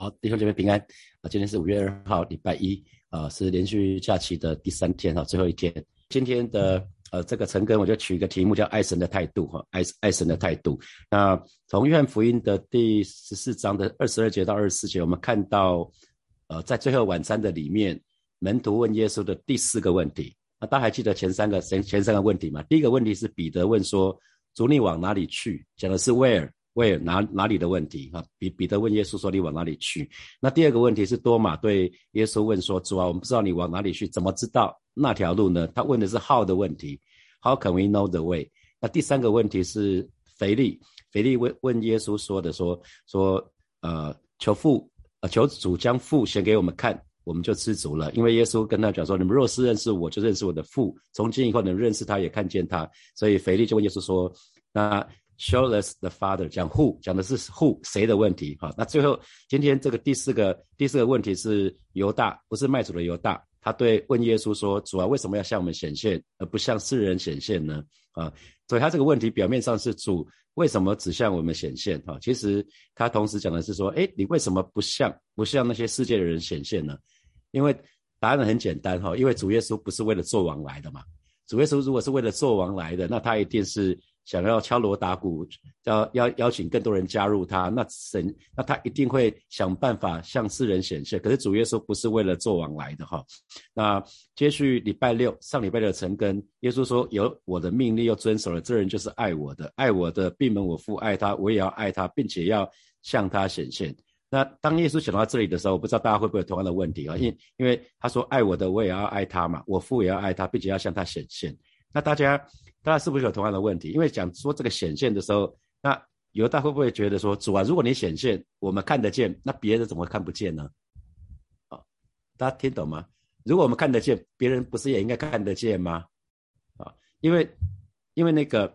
好，弟兄姐妹平安啊！今天是五月二号，礼拜一啊，是连续假期的第三天哈，最后一天。今天的呃这个陈根，我就取一个题目叫“爱神的态度”哈，爱爱神的态度。那从约翰福音的第十四章的二十二节到二十四节，我们看到呃在最后晚餐的里面，门徒问耶稣的第四个问题。那大家还记得前三个前前三个问题吗？第一个问题是彼得问说：“主你往哪里去？”讲的是 where。问哪哪里的问题啊？彼彼得问耶稣说：“你往哪里去？”那第二个问题是多马对耶稣问说：“主啊，我们不知道你往哪里去，怎么知道那条路呢？”他问的是 “how” 的问题，“how can we know the way？” 那第三个问题是腓力，腓力问问耶稣说的说说呃，求父呃求主将父显给我们看，我们就知足了。因为耶稣跟他讲说：“你们若是认识我，就认识我的父。从今以后能认识他，也看见他。”所以腓力就问耶稣说：“那？” Show us the Father，讲 Who，讲的是 Who 谁的问题哈。那最后今天这个第四个第四个问题是犹大，不是卖主的犹大，他对问耶稣说：主啊，为什么要向我们显现，而不向世人显现呢？啊，所以他这个问题表面上是主为什么只向我们显现哈，其实他同时讲的是说：哎，你为什么不向不向那些世界的人显现呢？因为答案很简单哈，因为主耶稣不是为了做王来的嘛。主耶稣如果是为了做王来的，那他一定是。想要敲锣打鼓，要要邀请更多人加入他，那神那他一定会想办法向世人显现。可是主耶稣不是为了做往来的哈。那接续礼拜六上礼拜的陈根，耶稣说有我的命令又遵守了，这人就是爱我的，爱我的闭门我父爱他，我也要爱他，并且要向他显现。那当耶稣讲到这里的时候，我不知道大家会不会同样的问题啊？因因为他说爱我的，我也要爱他嘛，我父也要爱他，并且要向他显现。那大家。大家是不是有同样的问题？因为讲说这个显现的时候，那犹大会不会觉得说主啊，如果你显现，我们看得见，那别人怎么会看不见呢？啊，大家听懂吗？如果我们看得见，别人不是也应该看得见吗？啊，因为因为那个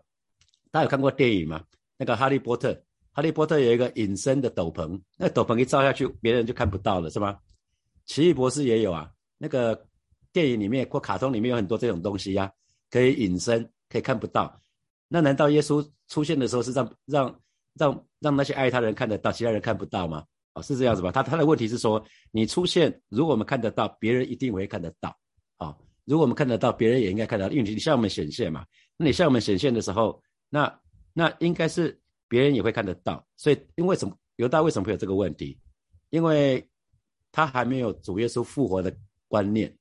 大家有看过电影吗？那个哈利波特，哈利波特有一个隐身的斗篷，那斗篷一照下去，别人就看不到了，是吗？奇异博士也有啊，那个电影里面或卡通里面有很多这种东西呀，可以隐身。可以看不到，那难道耶稣出现的时候是让让让让那些爱他的人看得到，其他人看不到吗？啊，是这样子吧？他他的问题是说，你出现，如果我们看得到，别人一定会看得到。啊，如果我们看得到，别人也应该看得到，因为你向我们显现嘛。那你向我们显现的时候，那那应该是别人也会看得到。所以，因为什么犹大为什么会有这个问题？因为他还没有主耶稣复活的观念。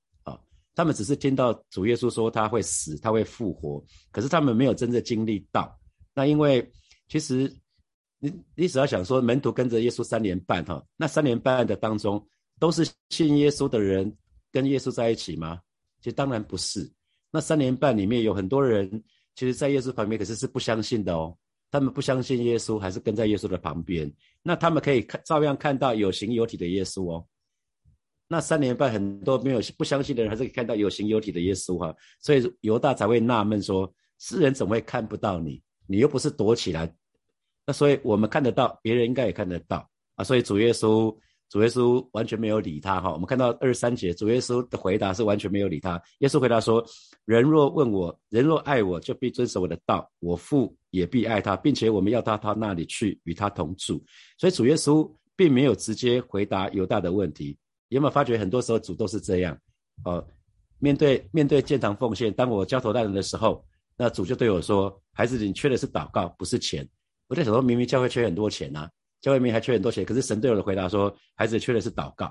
他们只是听到主耶稣说他会死，他会复活，可是他们没有真正经历到。那因为其实你你只要想说门徒跟着耶稣三年半哈，那三年半的当中都是信耶稣的人跟耶稣在一起吗？其实当然不是。那三年半里面有很多人，其实在耶稣旁边，可是是不相信的哦。他们不相信耶稣，还是跟在耶稣的旁边。那他们可以看照样看到有形有体的耶稣哦。那三年半，很多没有不相信的人，还是可以看到有形有体的耶稣哈，所以犹大才会纳闷说：世人怎么会看不到你？你又不是躲起来。那所以我们看得到，别人应该也看得到啊。所以主耶稣，主耶稣完全没有理他哈。我们看到二十三节，主耶稣的回答是完全没有理他。耶稣回答说：人若问我，人若爱我，就必遵守我的道，我父也必爱他，并且我们要到他那里去，与他同住。所以主耶稣并没有直接回答犹大的问题。有没有发觉很多时候主都是这样？哦，面对面对建堂奉献，当我交头烂额的时候，那主就对我说：“孩子，你缺的是祷告，不是钱。”我在想说，明明教会缺很多钱呐，教会明明还缺很多钱，可是神对我的回答说：“孩子，缺的是祷告。”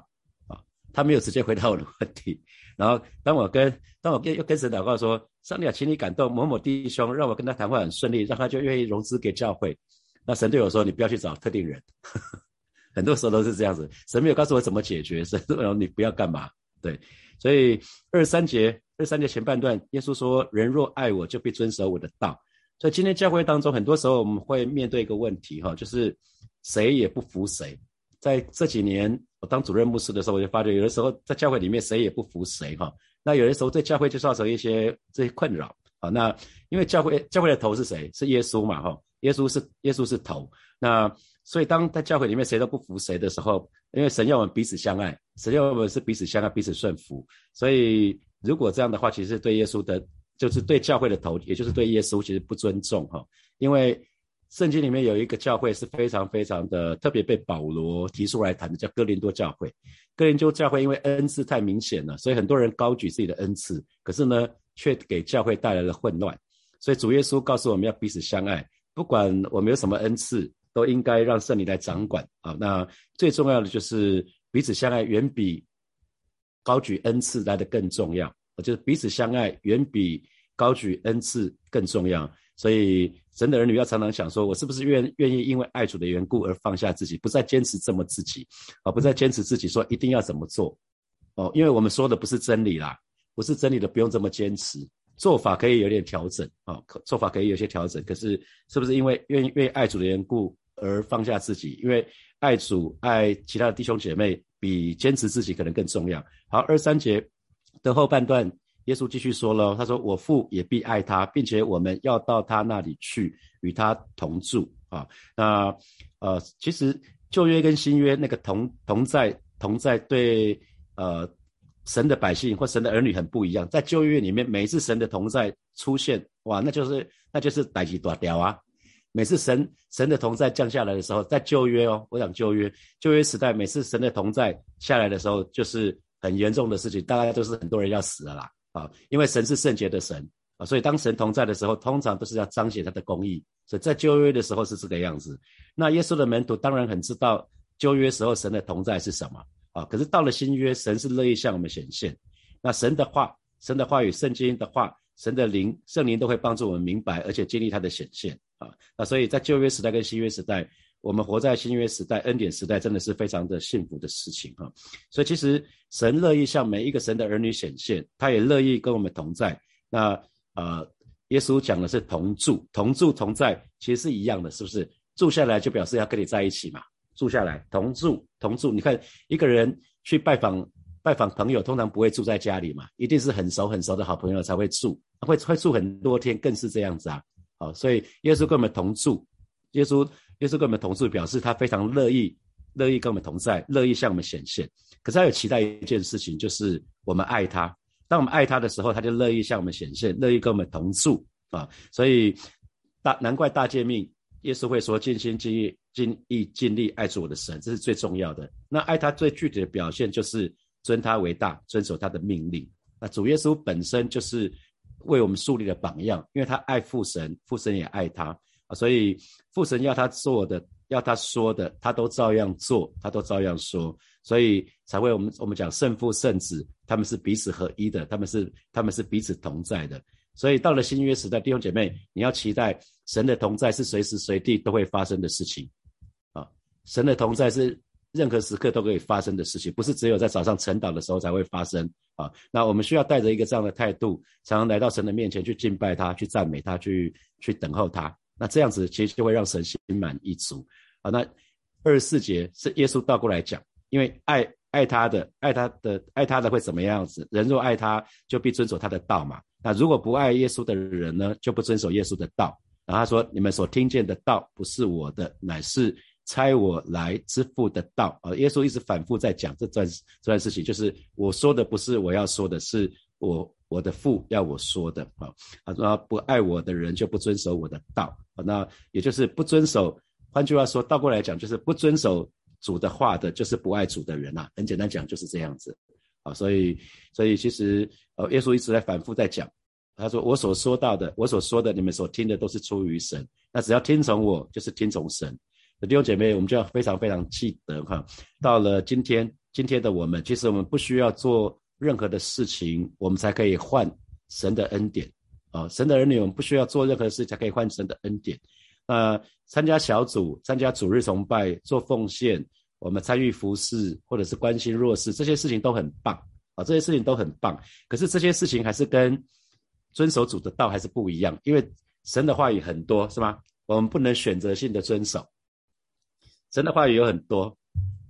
啊，他没有直接回答我的问题。然后当我跟当我跟又跟神祷告说：“上帝啊，请你感动某某弟兄，让我跟他谈话很顺利，让他就愿意融资给教会。”那神对我说：“你不要去找特定人。”很多时候都是这样子，神没有告诉我怎么解决，神说你不要干嘛，对，所以二三节二三节前半段，耶稣说：“人若爱我，就必遵守我的道。”所以今天教会当中，很多时候我们会面对一个问题，哈，就是谁也不服谁。在这几年我当主任牧师的时候，我就发觉有的时候在教会里面谁也不服谁，哈。那有的时候对教会就造成一些这些困扰，啊，那因为教会教会的头是谁？是耶稣嘛，哈，耶稣是耶稣是头，那。所以，当在教会里面谁都不服谁的时候，因为神要我们彼此相爱，神要我们是彼此相爱、彼此顺服。所以，如果这样的话，其实对耶稣的，就是对教会的头，也就是对耶稣，其实不尊重哈。因为圣经里面有一个教会是非常非常的特别被保罗提出来谈的，叫哥林多教会。哥林多教会因为恩赐太明显了，所以很多人高举自己的恩赐，可是呢，却给教会带来了混乱。所以主耶稣告诉我们要彼此相爱，不管我们有什么恩赐，都应该让圣灵来掌管啊。那最重要的就是彼此相爱，远比高举恩赐来的更重要。就是彼此相爱，远比高举恩赐更重要。所以神的儿女要常常想说，我是不是愿愿意因为爱主的缘故而放下自己，不再坚持这么自己，啊，不再坚持自己说一定要怎么做，哦，因为我们说的不是真理啦，不是真理的，不用这么坚持，做法可以有点调整，啊，做法可以有些调整，可是是不是因为愿意愿意爱主的缘故而放下自己？因为爱主爱其他的弟兄姐妹比坚持自己可能更重要。好，二三节的后半段。耶稣继续说了，他说：“我父也必爱他，并且我们要到他那里去，与他同住。”啊，那呃，其实旧约跟新约那个同同在同在，对呃神的百姓或神的儿女很不一样。在旧约里面，每一次神的同在出现，哇，那就是那就是代际大屌啊！每次神神的同在降下来的时候，在旧约哦，我讲旧约旧约时代，每次神的同在下来的时候，就是很严重的事情，大概都是很多人要死了啦。啊，因为神是圣洁的神啊，所以当神同在的时候，通常都是要彰显他的公义。所以在旧约的时候是这个样子。那耶稣的门徒当然很知道旧约时候神的同在是什么啊，可是到了新约，神是乐意向我们显现。那神的话、神的话语、圣经的话、神的灵、圣灵都会帮助我们明白，而且经历他的显现啊。那所以在旧约时代跟新约时代。我们活在新约时代、恩典时代，真的是非常的幸福的事情哈。所以其实神乐意向每一个神的儿女显现，他也乐意跟我们同在。那呃，耶稣讲的是同住、同住、同在，其实是一样的，是不是？住下来就表示要跟你在一起嘛。住下来，同住、同住。你看一个人去拜访拜访朋友，通常不会住在家里嘛，一定是很熟很熟的好朋友才会住，会会住很多天，更是这样子啊。好，所以耶稣跟我们同住，耶稣。耶稣跟我们同住，表示他非常乐意，乐意跟我们同在，乐意向我们显现。可是他有期待一件事情，就是我们爱他。当我们爱他的时候，他就乐意向我们显现，乐意跟我们同住啊。所以大难怪大诫命，耶稣会说尽心尽意尽意尽力爱主我的神，这是最重要的。那爱他最具体的表现就是尊他为大，遵守他的命令。那主耶稣本身就是为我们树立了榜样，因为他爱父神，父神也爱他啊。所以父神要他做的，要他说的，他都照样做，他都照样说，所以才会我们我们讲圣父圣子，他们是彼此合一的，他们是他们是彼此同在的。所以到了新约时代，弟兄姐妹，你要期待神的同在是随时随地都会发生的事情啊！神的同在是任何时刻都可以发生的事情，不是只有在早上晨祷的时候才会发生啊！那我们需要带着一个这样的态度，常常来到神的面前去敬拜他，去赞美他，去去等候他。那这样子其实就会让神心满意足啊。那二十四节是耶稣倒过来讲，因为爱爱他的，爱他的，爱他的会怎么样子？人若爱他，就必遵守他的道嘛。那如果不爱耶稣的人呢，就不遵守耶稣的道。然后他说：“你们所听见的道不是我的，乃是猜我来之父的道。”啊，耶稣一直反复在讲这段这段事情，就是我说的不是我要说的，是我。我的父要我说的啊，他说不爱我的人就不遵守我的道啊，那也就是不遵守。换句话说，倒过来讲，就是不遵守主的话的，就是不爱主的人呐。很简单讲，就是这样子啊。所以，所以其实呃，耶稣一直在反复在讲，他说我所说到的，我所说的，你们所听的都是出于神。那只要听从我，就是听从神。弟兄姐妹，我们就要非常非常记得哈。到了今天，今天的我们，其实我们不需要做。任何的事情，我们才可以换神的恩典啊！神的儿女，我们不需要做任何事才可以换神的恩典。呃，参加小组、参加主日崇拜、做奉献，我们参与服饰或者是关心弱势，这些事情都很棒啊！这些事情都很棒。可是这些事情还是跟遵守主的道还是不一样，因为神的话语很多，是吗？我们不能选择性的遵守。神的话语有很多。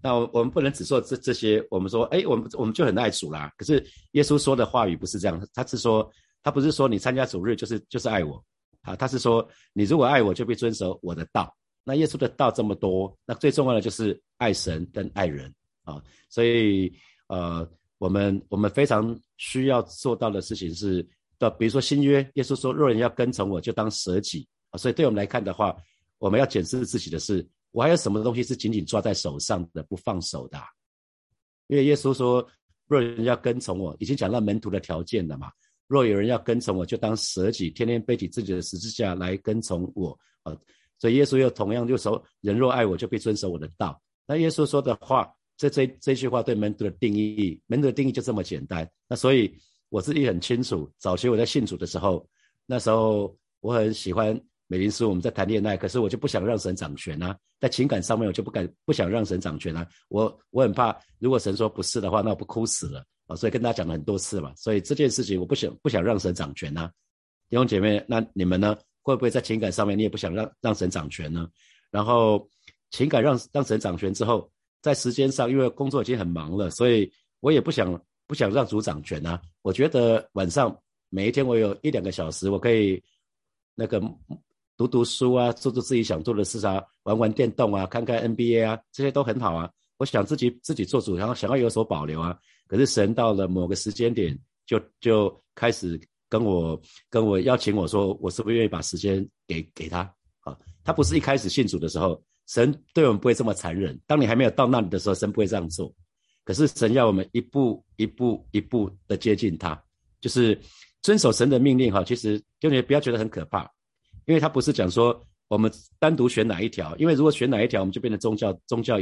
那我们不能只说这这些，我们说，哎，我们我们就很爱主啦。可是耶稣说的话语不是这样，他是说，他不是说你参加主日就是就是爱我，啊，他是说你如果爱我，就必遵守我的道。那耶稣的道这么多，那最重要的就是爱神跟爱人啊。所以呃，我们我们非常需要做到的事情是，的，比如说新约，耶稣说，若人要跟从我，就当舍己啊。所以对我们来看的话，我们要检视自己的是，我还有什么东西是紧紧抓在手上的不放手的？因为耶稣说，若有人要跟从我，已经讲到门徒的条件了嘛。若有人要跟从我，就当舍己，天天背起自己的十字架来跟从我。啊，所以耶稣又同样就说，人若爱我，就必遵守我的道。那耶稣说的话，这这这句话对门徒的定义，门徒的定义就这么简单。那所以我自己很清楚，早期我在信主的时候，那时候我很喜欢。美林师，我们在谈恋爱，可是我就不想让神掌权啊，在情感上面我就不敢不想让神掌权啊，我我很怕，如果神说不是的话，那我不哭死了啊，所以跟大家讲了很多次嘛，所以这件事情我不想不想让神掌权啊，弟兄姐妹，那你们呢？会不会在情感上面你也不想让让神掌权呢？然后情感让让神掌权之后，在时间上，因为工作已经很忙了，所以我也不想不想让主掌权啊，我觉得晚上每一天我有一两个小时，我可以那个。读读书啊，做做自己想做的事啊，玩玩电动啊，看看 NBA 啊，这些都很好啊。我想自己自己做主，然后想要有所保留啊。可是神到了某个时间点，就就开始跟我跟我邀请我说，我是不是愿意把时间给给他？啊，他不是一开始信主的时候，神对我们不会这么残忍。当你还没有到那里的时候，神不会这样做。可是神要我们一步一步一步的接近他，就是遵守神的命令哈。其实就你不要觉得很可怕。因为他不是讲说我们单独选哪一条，因为如果选哪一条，我们就变成宗教宗教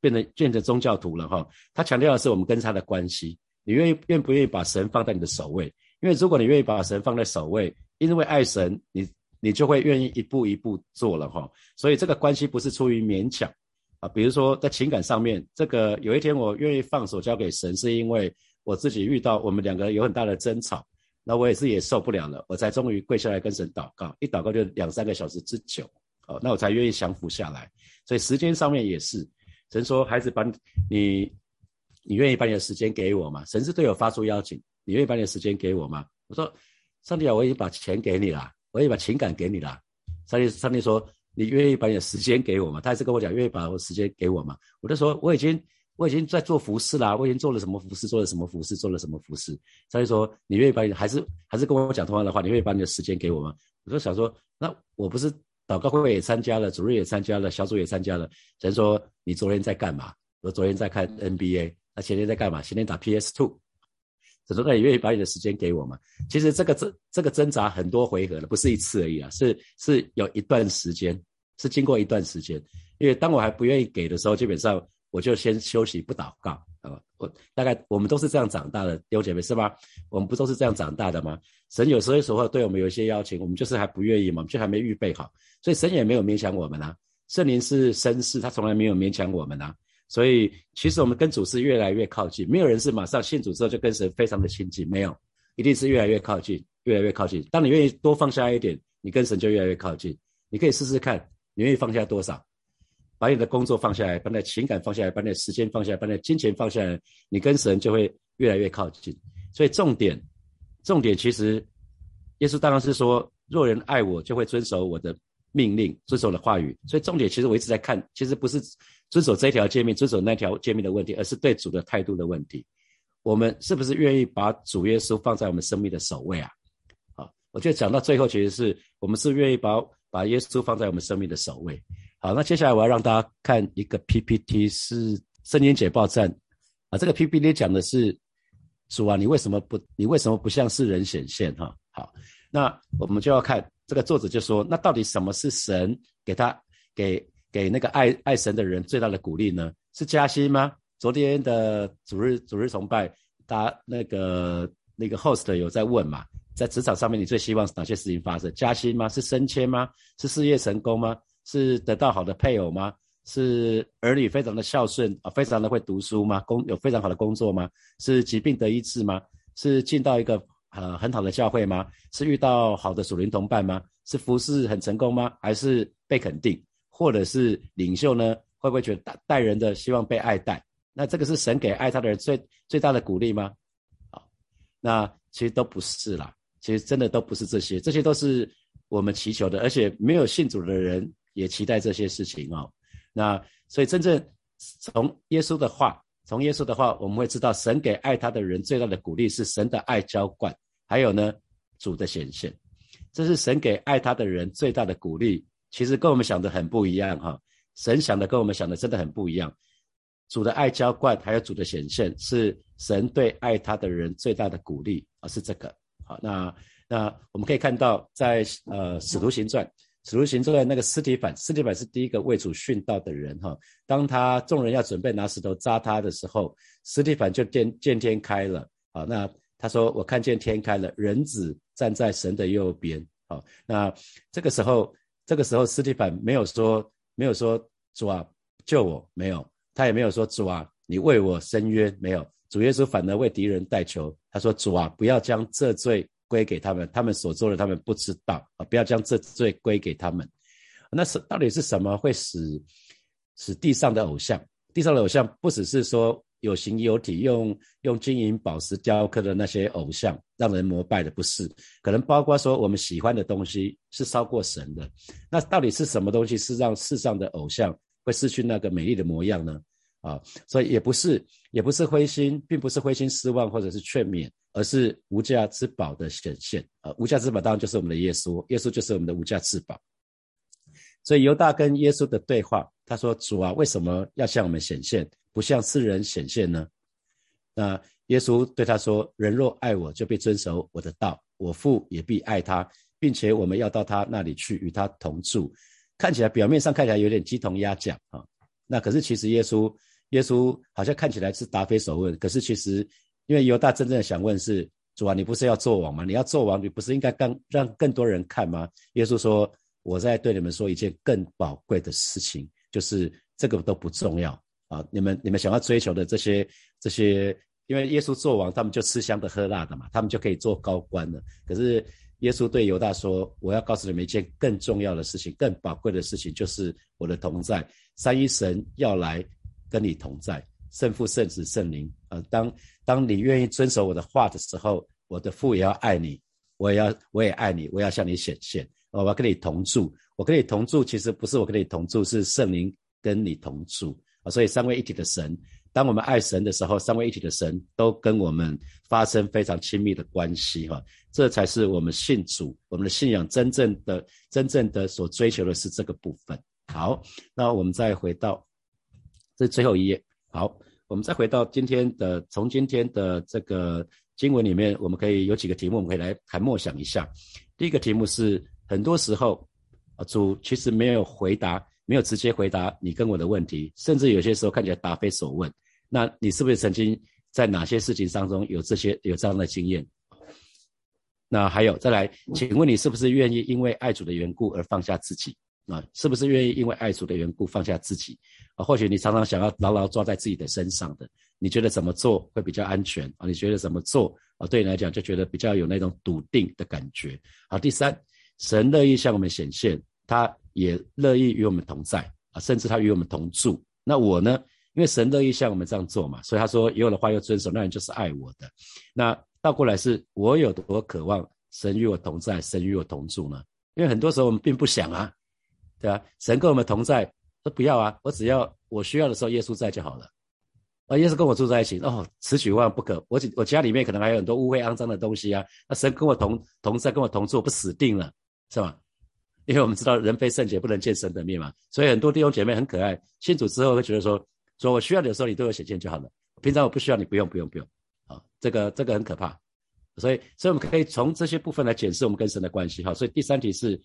变成变成宗教徒了哈。他强调的是我们跟他的关系，你愿意愿不愿意把神放在你的首位？因为如果你愿意把神放在首位，因为爱神，你你就会愿意一步一步做了哈。所以这个关系不是出于勉强啊。比如说在情感上面，这个有一天我愿意放手交给神，是因为我自己遇到我们两个有很大的争吵。那我也是也受不了了，我才终于跪下来跟神祷告，一祷告就两三个小时之久，哦，那我才愿意降服下来。所以时间上面也是，神说孩子把你，你愿意把你的时间给我吗？神是对我发出邀请，你愿意把你的时间给我吗？我说，上帝啊，我已经把钱给你了，我已经把情感给你了。上帝，上帝说，你愿意把你的时间给我吗？他还是跟我讲，愿意把我时间给我吗？我就说，我已经。我已经在做服饰啦，我已经做了什么服饰，做了什么服饰，做了什么服饰。所以说，你愿意把你还是还是跟我讲同样的话，你愿意把你的时间给我吗？我就想说，那我不是祷告会也参加了，主任也参加了，小组也参加了。神说你昨天在干嘛？我昨天在看 NBA，那前天在干嘛？前天打 PS Two。神说那你愿意把你的时间给我吗？其实这个挣这个挣扎很多回合了，不是一次而已啊，是是有一段时间，是经过一段时间。因为当我还不愿意给的时候，基本上。我就先休息不祷告啊！我大概我们都是这样长大的，弟兄姐妹是吧？我们不都是这样长大的吗？神有时候时候对我们有一些邀请，我们就是还不愿意嘛，就还没预备好，所以神也没有勉强我们啊。圣灵是绅士，他从来没有勉强我们啊。所以其实我们跟主是越来越靠近，没有人是马上信主之后就跟神非常的亲近，没有，一定是越来越靠近，越来越靠近。当你愿意多放下一点，你跟神就越来越靠近。你可以试试看，你愿意放下多少？把你的工作放下来，把你的情感放下来，把你的时间放下来，把你的金钱放下来，你跟神就会越来越靠近。所以重点，重点其实，耶稣当然是说，若人爱我，就会遵守我的命令，遵守我的话语。所以重点其实我一直在看，其实不是遵守这条诫命，遵守那条诫命的问题，而是对主的态度的问题。我们是不是愿意把主耶稣放在我们生命的首位啊？好，我觉得讲到最后，其实是我们是愿意把把耶稣放在我们生命的首位。好，那接下来我要让大家看一个 PPT，是圣经解报站啊。这个 PPT 讲的是主啊，你为什么不，你为什么不向世人显现？哈，好，那我们就要看这个作者就说，那到底什么是神给他给给那个爱爱神的人最大的鼓励呢？是加薪吗？昨天的主日主日崇拜，大那个那个 host 有在问嘛，在职场上面你最希望哪些事情发生？加薪吗？是升迁吗？是事业成功吗？是得到好的配偶吗？是儿女非常的孝顺啊，非常的会读书吗？工有非常好的工作吗？是疾病得医治吗？是进到一个呃很好的教会吗？是遇到好的属灵同伴吗？是服侍很成功吗？还是被肯定？或者是领袖呢？会不会觉得带带人的希望被爱戴？那这个是神给爱他的人最最大的鼓励吗？啊，那其实都不是啦，其实真的都不是这些，这些都是我们祈求的，而且没有信主的人。也期待这些事情哦，那所以真正从耶稣的话，从耶稣的话，我们会知道神给爱他的人最大的鼓励是神的爱浇灌，还有呢主的显现，这是神给爱他的人最大的鼓励，其实跟我们想的很不一样哈。神想的跟我们想的真的很不一样。主的爱浇灌，还有主的显现，是神对爱他的人最大的鼓励啊，是这个。好，那那我们可以看到，在呃使徒行传，使徒行传那个斯提凡，斯提凡是第一个为主殉道的人哈。当他众人要准备拿石头扎他的时候，斯提凡就见见天开了。好，那他说我看见天开了，人子站在神的右边。好，那这个时候，这个时候斯提凡没有说没有说主啊救我，没有。他也没有说主啊，你为我伸冤没有？主耶稣反而为敌人代求。他说主啊，不要将这罪归给他们，他们所做的他们不知道啊，不要将这罪归给他们。那是到底是什么会使使地上的偶像？地上的偶像不只是说有形有体，用用金银宝石雕刻的那些偶像让人膜拜的，不是？可能包括说我们喜欢的东西是烧过神的。那到底是什么东西是让世上的偶像？会失去那个美丽的模样呢？啊，所以也不是，也不是灰心，并不是灰心失望或者是劝勉，而是无价之宝的显现。啊，无价之宝当然就是我们的耶稣，耶稣就是我们的无价之宝。所以犹大跟耶稣的对话，他说：“主啊，为什么要向我们显现，不向世人显现呢？”那耶稣对他说：“人若爱我，就必遵守我的道，我父也必爱他，并且我们要到他那里去，与他同住。”看起来表面上看起来有点鸡同鸭讲啊，那可是其实耶稣耶稣好像看起来是答非所问，可是其实因为犹大真正想问是主啊，你不是要做王吗？你要做王，你不是应该更让更多人看吗？耶稣说，我在对你们说一件更宝贵的事情，就是这个都不重要啊，你们你们想要追求的这些这些，因为耶稣做王，他们就吃香的喝辣的嘛，他们就可以做高官了，可是。耶稣对犹大说：“我要告诉你们一件更重要的事情，更宝贵的事情，就是我的同在。三一神要来跟你同在，圣父、圣子、圣灵。呃，当当你愿意遵守我的话的时候，我的父也要爱你，我也要我也爱你，我要向你显现。我要跟你同住。我跟你同住，其实不是我跟你同住，是圣灵跟你同住啊。所以三位一体的神。”当我们爱神的时候，三位一体的神都跟我们发生非常亲密的关系，哈，这才是我们信主，我们的信仰真正的、真正的所追求的是这个部分。好，那我们再回到这是最后一页。好，我们再回到今天的，从今天的这个经文里面，我们可以有几个题目，我们可以来谈默想一下。第一个题目是，很多时候啊，主其实没有回答，没有直接回答你跟我的问题，甚至有些时候看起来答非所问。那你是不是曾经在哪些事情当中有这些有这样的经验？那还有再来，请问你是不是愿意因为爱主的缘故而放下自己？啊，是不是愿意因为爱主的缘故放下自己？啊，或许你常常想要牢牢抓在自己的身上的，你觉得怎么做会比较安全？啊，你觉得怎么做啊，对你来讲就觉得比较有那种笃定的感觉。好，第三，神乐意向我们显现，他也乐意与我们同在啊，甚至他与我们同住。那我呢？因为神乐意向我们这样做嘛，所以他说有我的话要遵守，那人就是爱我的。那倒过来是我有多渴望神与我同在，神与我同住呢？因为很多时候我们并不想啊，对吧？神跟我们同在，说不要啊，我只要我需要的时候耶稣在就好了。啊，耶稣跟我住在一起，哦，此举万不可。我我家里面可能还有很多污秽肮脏的东西啊，那神跟我同同在，跟我同住，不死定了，是吧？因为我们知道人非圣洁不能见神的面嘛，所以很多弟兄姐妹很可爱，信主之后会觉得说。说我需要的时候，你对我显现就好了。平常我不需要你，不用，不用，不用。啊，这个这个很可怕。所以，所以我们可以从这些部分来检视我们跟神的关系。哈，所以第三题是，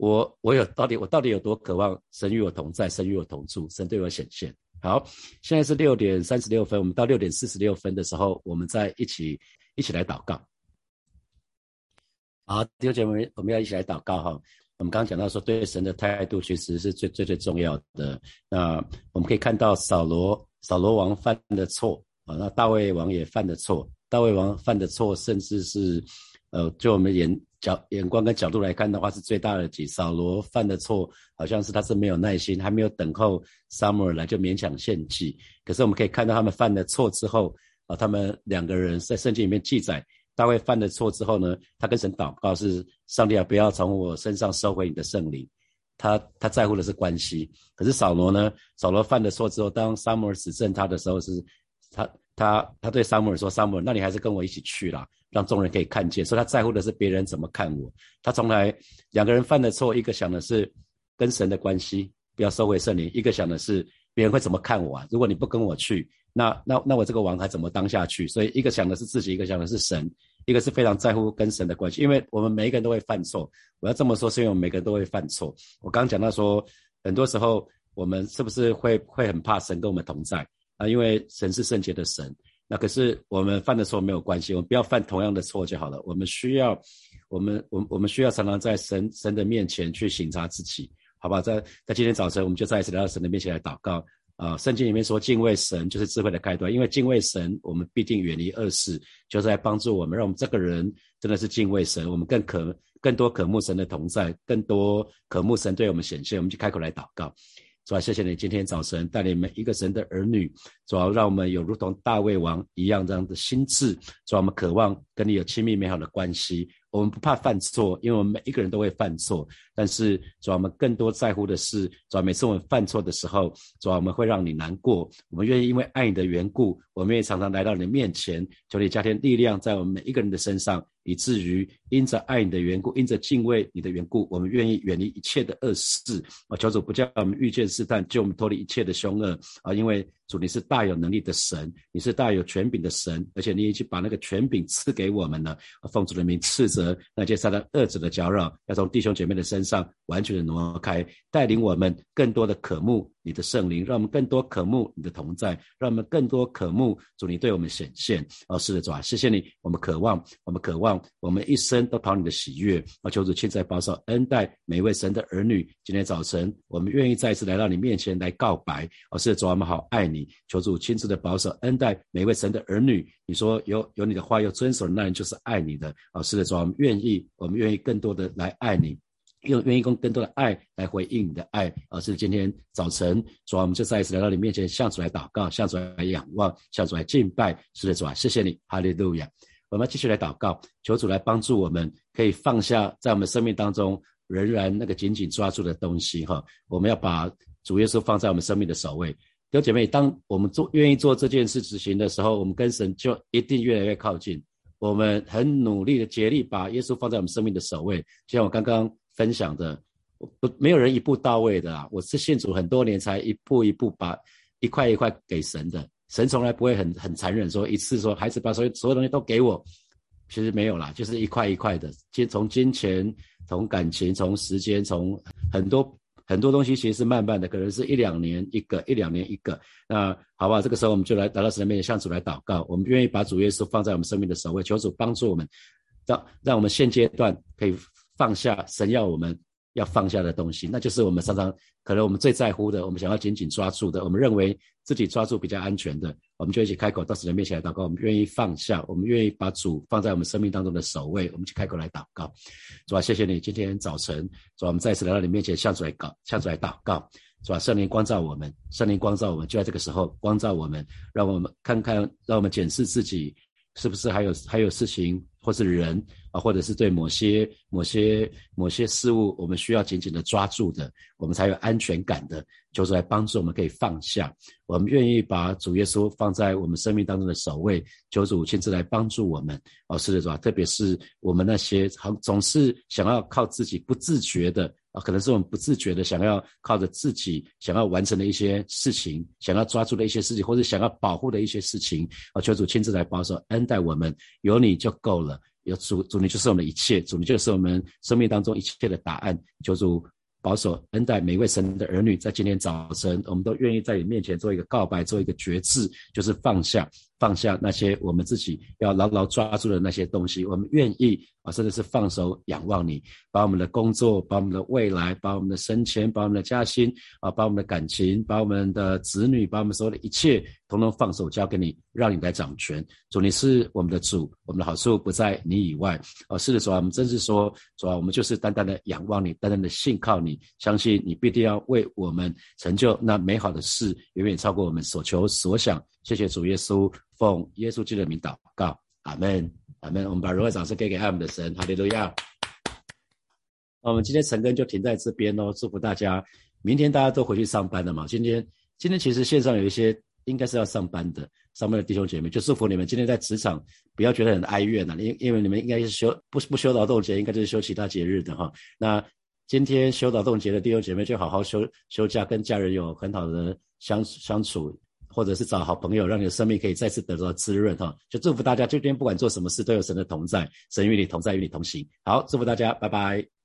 我我有到底我到底有多渴望神与我同在，神与我同住，神对我显现。好，现在是六点三十六分，我们到六点四十六分的时候，我们再一起一起来祷告。好，弟兄姐妹，我们要一起来祷告哈。我们刚刚讲到说，对神的态度其实是最最最重要的。那我们可以看到扫罗扫罗王犯的错啊，那大卫王也犯的错。大卫王犯的错，甚至是呃，就我们眼角眼光跟角度来看的话，是最大的几。扫罗犯的错，好像是他是没有耐心，还没有等候撒母耳来就勉强献祭。可是我们可以看到他们犯了错之后啊，他们两个人在圣经里面记载。大卫犯了错之后呢，他跟神祷告是：上帝啊，不要从我身上收回你的圣灵。他他在乎的是关系。可是扫罗呢？扫罗犯了错之后，当撒母耳指证他的时候，是他他他对撒母耳说：“撒母耳，那你还是跟我一起去啦，让众人可以看见。”所以他在乎的是别人怎么看我。他从来两个人犯的错，一个想的是跟神的关系，不要收回圣灵；一个想的是别人会怎么看我啊？如果你不跟我去，那那那我这个王还怎么当下去？所以一个想的是自己，一个想的是神。一个是非常在乎跟神的关系，因为我们每一个人都会犯错。我要这么说，是因为我们每个人都会犯错。我刚刚讲到说，很多时候我们是不是会会很怕神跟我们同在啊？因为神是圣洁的神。那可是我们犯的错没有关系，我们不要犯同样的错就好了。我们需要，我们我我们需要常常在神神的面前去省察自己，好吧？在在今天早晨，我们就再一次来到神的面前来祷告。啊，圣经里面说敬畏神就是智慧的开端，因为敬畏神，我们必定远离恶事，就是在帮助我们，让我们这个人真的是敬畏神，我们更可更多渴慕神的同在，更多渴慕神对我们显现，我们就开口来祷告。主啊，谢谢你今天早晨带领每一个神的儿女，主要让我们有如同大卫王一样这样的心智，主要我们渴望跟你有亲密美好的关系。我们不怕犯错，因为我们每一个人都会犯错。但是，主要我们更多在乎的是，主要每次我们犯错的时候，主要我们会让你难过。我们愿意因为爱你的缘故，我们愿意常常来到你的面前，求你加添力量在我们每一个人的身上，以至于因着爱你的缘故，因着敬畏你的缘故，我们愿意远离一切的恶事。啊，求主不叫我们遇见试探，救我们脱离一切的凶恶。啊，因为。主，你是大有能力的神，你是大有权柄的神，而且你已经把那个权柄赐给我们了。奉主的名斥责那些撒旦恶者的搅扰，要从弟兄姐妹的身上完全的挪开，带领我们更多的渴慕你的圣灵，让我们更多渴慕你的同在，让我们更多渴慕主你对我们显现。哦，是的，主啊，谢谢你，我们渴望，我们渴望，我们一生都讨你的喜悦。啊，求主亲自保守恩待每一位神的儿女。今天早晨，我们愿意再次来到你面前来告白。哦，是的，主啊，我们好爱你。求主亲自的保守恩待每位神的儿女。你说有有你的话要遵守那人就是爱你的。哦，是的，主，我愿意，我们愿意更多的来爱你，用愿意用更多的爱来回应你的爱。而是今天早晨，主啊，我们就再一次来到你面前，向主来祷告，向主来仰望，向主来敬拜。是的，主啊，谢谢你，哈利路亚。我们继续来祷告，求主来帮助我们，可以放下在我们生命当中仍然那个紧紧抓住的东西。哈，我们要把主耶稣放在我们生命的首位。弟兄姐妹，当我们做愿意做这件事执行的时候，我们跟神就一定越来越靠近。我们很努力的竭力把耶稣放在我们生命的首位。就像我刚刚分享的，不没有人一步到位的啊！我是信主很多年才一步一步把一块一块给神的。神从来不会很很残忍，说一次说孩子把所有所有东西都给我，其实没有啦，就是一块一块的，金从金钱、从感情、从时间、从很多。很多东西其实是慢慢的，可能是一两年一个，一两年一个。那好吧，这个时候我们就来来到神的面前，向主来祷告。我们愿意把主耶稣放在我们生命的首位，求主帮助我们，让让我们现阶段可以放下神要我们要放下的东西，那就是我们常常。可能我们最在乎的，我们想要紧紧抓住的，我们认为自己抓住比较安全的，我们就一起开口到神的面前来祷告。我们愿意放下，我们愿意把主放在我们生命当中的首位，我们去开口来祷告。主啊，谢谢你今天早晨，主啊，我们再次来到你面前，向主来告，向主来祷告。主啊，圣灵光照我们，圣灵光照我们，就在这个时候光照我们，让我们看看，让我们检视自己是不是还有还有事情。或是人啊，或者是对某些某些某些事物，我们需要紧紧的抓住的，我们才有安全感的，就是来帮助我们可以放下。我们愿意把主耶稣放在我们生命当中的首位，求主亲自来帮助我们。哦，是的，是吧，特别是我们那些很总是想要靠自己不自觉的啊，可能是我们不自觉的想要靠着自己想要完成的一些事情，想要抓住的一些事情，或者想要保护的一些事情啊，求主亲自来保守恩待我们，有你就够了。有主，主你就是我们的一切，主你就是我们生命当中一切的答案。求主保守恩待每位神的儿女，在今天早晨，我们都愿意在你面前做一个告白，做一个决志，就是放下。放下那些我们自己要牢牢抓住的那些东西，我们愿意啊，甚至是放手仰望你，把我们的工作、把我们的未来、把我们的生前、把我们的家薪啊，把我们的感情、把我们的子女、把我们所有的一切，统统放手交给你，让你来掌权。主，你是我们的主，我们的好处不在你以外。哦，是的，主啊，我们真是说，主啊，我们就是单单的仰望你，单单的信靠你，相信你必定要为我们成就那美好的事，远远超过我们所求所想。谢谢主耶稣。奉耶稣基督的名祷告，阿门，阿门。我们把荣耀掌声给给爱我们的神，哈利路亚。我们今天晨更就停在这边哦，祝福大家。明天大家都回去上班了嘛？今天，今天其实线上有一些。应该是要上班的，上班的弟兄姐妹，就祝福你们今天在职场不要觉得很哀怨呐，因因为你们应该是休不不休劳动节，应该就是休其他节日的哈。那今天休劳动节的弟兄姐妹就好好休休假，跟家人有很好的相相处，或者是找好朋友，让你的生命可以再次得到滋润哈。就祝福大家，今天不管做什么事都有神的同在，神与你同在，与你同行。好，祝福大家，拜拜。